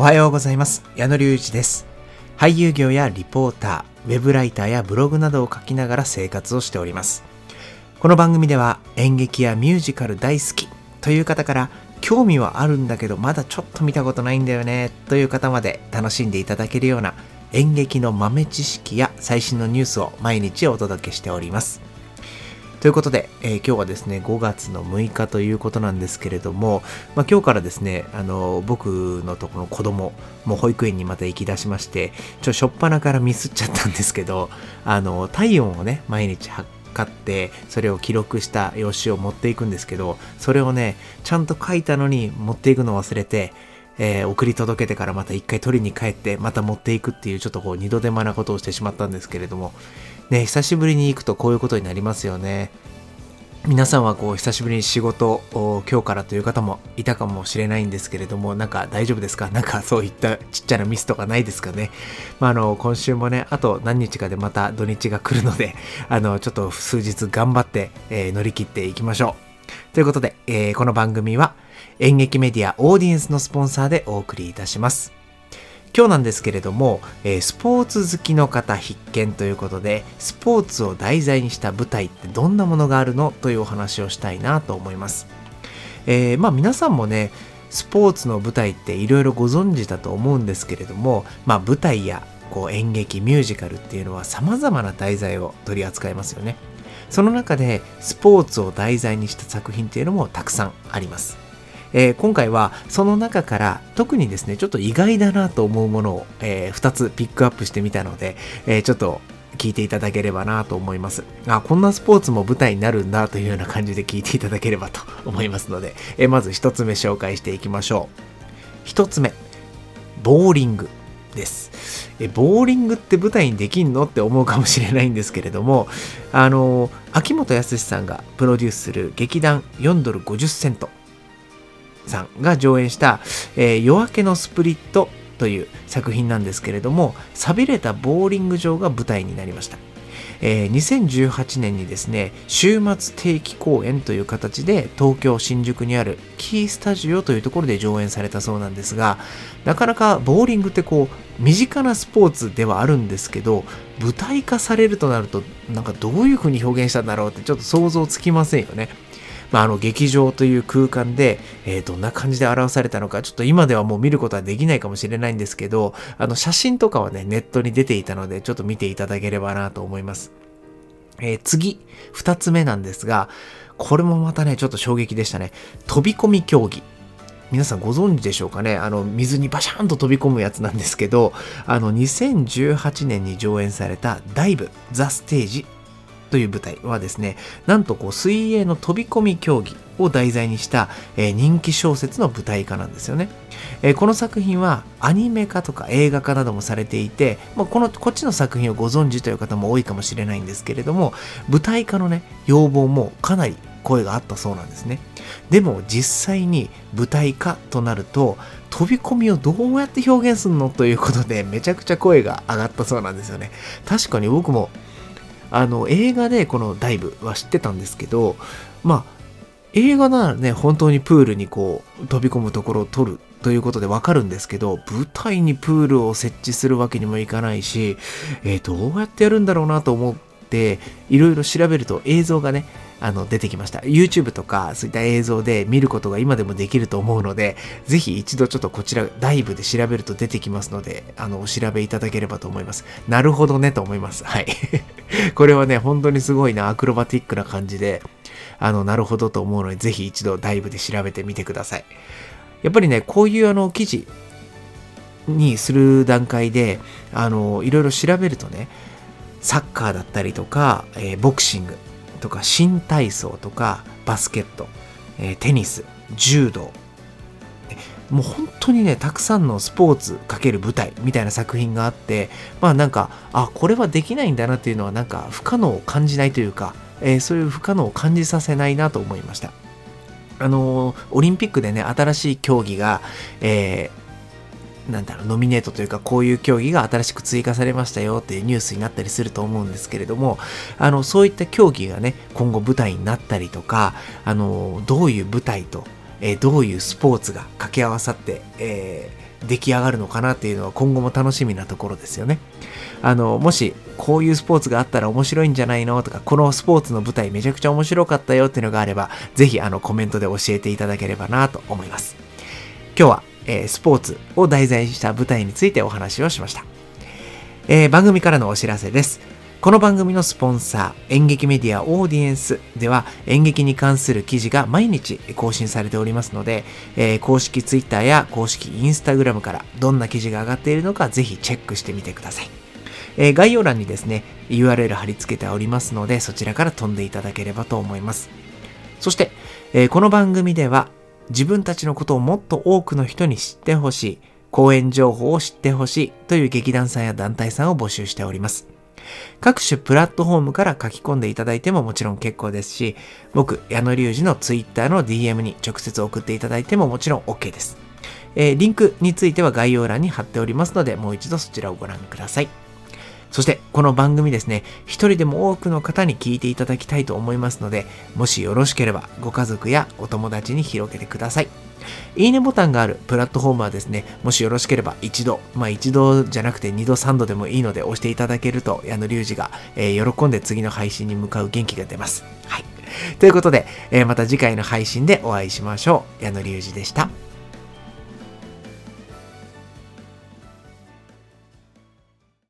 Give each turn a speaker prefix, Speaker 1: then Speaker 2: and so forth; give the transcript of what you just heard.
Speaker 1: おはようございます。矢野隆一です。俳優業やリポーターウェブライターやブログなどを書きながら生活をしております。この番組では演劇やミュージカル大好きという方から興味はあるんだけどまだちょっと見たことないんだよねという方まで楽しんでいただけるような演劇の豆知識や最新のニュースを毎日お届けしております。ということで、えー、今日はですね、5月の6日ということなんですけれども、まあ、今日からですね、あの、僕のとこの子供、も保育園にまた行き出しまして、ちょ、しょっぱなからミスっちゃったんですけど、あの、体温をね、毎日測って、それを記録した用紙を持っていくんですけど、それをね、ちゃんと書いたのに持っていくのを忘れて、えー、送り届けてからまた一回取りに帰ってまた持っていくっていうちょっとこう二度手間なことをしてしまったんですけれども。ね久しぶりに行くとこういうことになりますよね。皆さんはこう久しぶりに仕事を今日からという方もいたかもしれないんですけれどもなんか大丈夫ですか？なんかそういったちっちゃなミスとかないですかね？まああの今週もねあと何日かでまた土日が来るのであのちょっと数日頑張って、えー、乗り切っていきましょう。ということで、えー、この番組は演劇メディアオーディエンスのスポンサーでお送りいたします。今日なんですけれども、えー、スポーツ好きの方必見ということで、スポーツを題材にした舞台ってどんなものがあるの？というお話をしたいなと思います。えー、まあ皆さんもね、スポーツの舞台っていろいろご存知だと思うんですけれども、まあ舞台やこう演劇、ミュージカルっていうのは様々な題材を取り扱いますよね。その中でスポーツを題材にした作品っていうのもたくさんあります。えー、今回はその中から特にですね、ちょっと意外だなと思うものを、えー、2つピックアップしてみたので、えー、ちょっと聞いていただければなと思います。あ、こんなスポーツも舞台になるんだというような感じで聞いていただければと思いますので、えまず1つ目紹介していきましょう。1つ目、ボーリングです。え、ボーリングって舞台にできんの？って思うかもしれないんですけれども、あの、秋元康さんがプロデュースする劇団4ドル50セントさんが上演した、えー、夜明けのスプリットという作品なんですけれども、錆びれたボーリング場が舞台になりました。えー、2018年にですね、週末定期公演という形で東京新宿にあるキースタジオというところで上演されたそうなんですが、なかなかボーリングってこう、身近なスポーツではあるんですけど、舞台化されるとなると、なんかどういう風に表現したんだろうってちょっと想像つきませんよね。まあ、あの劇場という空間で、えー、どんな感じで表されたのか、ちょっと今ではもう見ることはできないかもしれないんですけど、あの写真とかはね、ネットに出ていたので、ちょっと見ていただければなと思います。えー、次、二つ目なんですが、これもまたね、ちょっと衝撃でしたね。飛び込み競技。皆さんご存知でしょうかね？あの、水にバシャンと飛び込むやつなんですけど、あの、2018年に上演されたダイブ、ザ・ステージという舞台はですね、なんとこう水泳の飛び込み競技を題材にした、え、人気小説の舞台化なんですよね。え、この作品はアニメ化とか映画化などもされていて、まあ、このこっちの作品をご存知という方も多いかもしれないんですけれども、舞台化のね、要望もかなり声があったそうなんですね。でも実際に舞台化となると飛び込みをどうやって表現するのということでめちゃくちゃ声が上がったそうなんですよね。確かに僕もあの映画でこのダイブは知ってたんですけどまあ映画ならね本当にプールにこう飛び込むところを撮るということでわかるんですけど舞台にプールを設置するわけにもいかないし、えー、どうやってやるんだろうなと思っていろいろ調べると映像がねあの出てきました。YouTube とかそういった映像で見ることが今でもできると思うので、ぜひ一度ちょっとこちらダイブで調べると出てきますので、あの、お調べいただければと思います。なるほどねと思います。はい。これはね、本当にすごいな、アクロバティックな感じで、あの、なるほどと思うので、ぜひ一度ダイブで調べてみてください。やっぱりね、こういうあの、記事にする段階で、あの、いろいろ調べるとね、サッカーだったりとか、えー、ボクシング、とか新体操とかバスケット、えー、テニス柔道もう本当にねたくさんのスポーツ×舞台みたいな作品があってまあなんかあこれはできないんだなっていうのはなんか不可能を感じないというか、えー、そういう不可能を感じさせないなと思いました。あのー、オリンピックでね新しい競技が、えなんだろう、ノミネートというか、こういう競技が新しく追加されましたよっていうニュースになったりすると思うんですけれども、あの、そういった競技がね、今後舞台になったりとか、あの、どういう舞台と、えー、どういうスポーツが掛け合わさって、えー出来上がるのかなっていうのは今後も楽しみなところですよね。あの、もしこういうスポーツがあったら面白いんじゃないの？とか、このスポーツの舞台めちゃくちゃ面白かったよっていうのがあれば、ぜひあのコメントで教えていただければなと思います。今日は、えー、スポーツを題材した舞台についてお話をしました。えー、番組からのお知らせです。この番組のスポンサー、演劇メディアオーディエンスでは演劇に関する記事が毎日更新されておりますので、えー、公式 Twitter や公式 Instagram からどんな記事が上がっているのかぜひチェックしてみてください。えー、概要欄にですね、URL 貼り付けておりますので、そちらから飛んでいただければと思います。そして、えー、この番組では自分たちのことをもっと多くの人に知ってほしい、講演情報を知ってほしいという劇団さんや団体さんを募集しております。各種プラットフォームから書き込んでいただいてももちろん結構ですし、僕、矢野隆二の Twitter の DM に直接送っていただいてももちろん OK です。えー、リンクについては概要欄に貼っておりますので、もう一度そちらをご覧ください。そして、この番組ですね、一人でも多くの方に聞いていただきたいと思いますので、もしよろしければ、ご家族やお友達に広げてください。いいねボタンがあるプラットフォームはですね、もしよろしければ一度、まあ一度じゃなくて二度三度でもいいので押していただけると、矢野隆二が、えー、喜んで次の配信に向かう元気が出ます。はい。ということで、えー、また次回の配信でお会いしましょう。矢野隆二でした。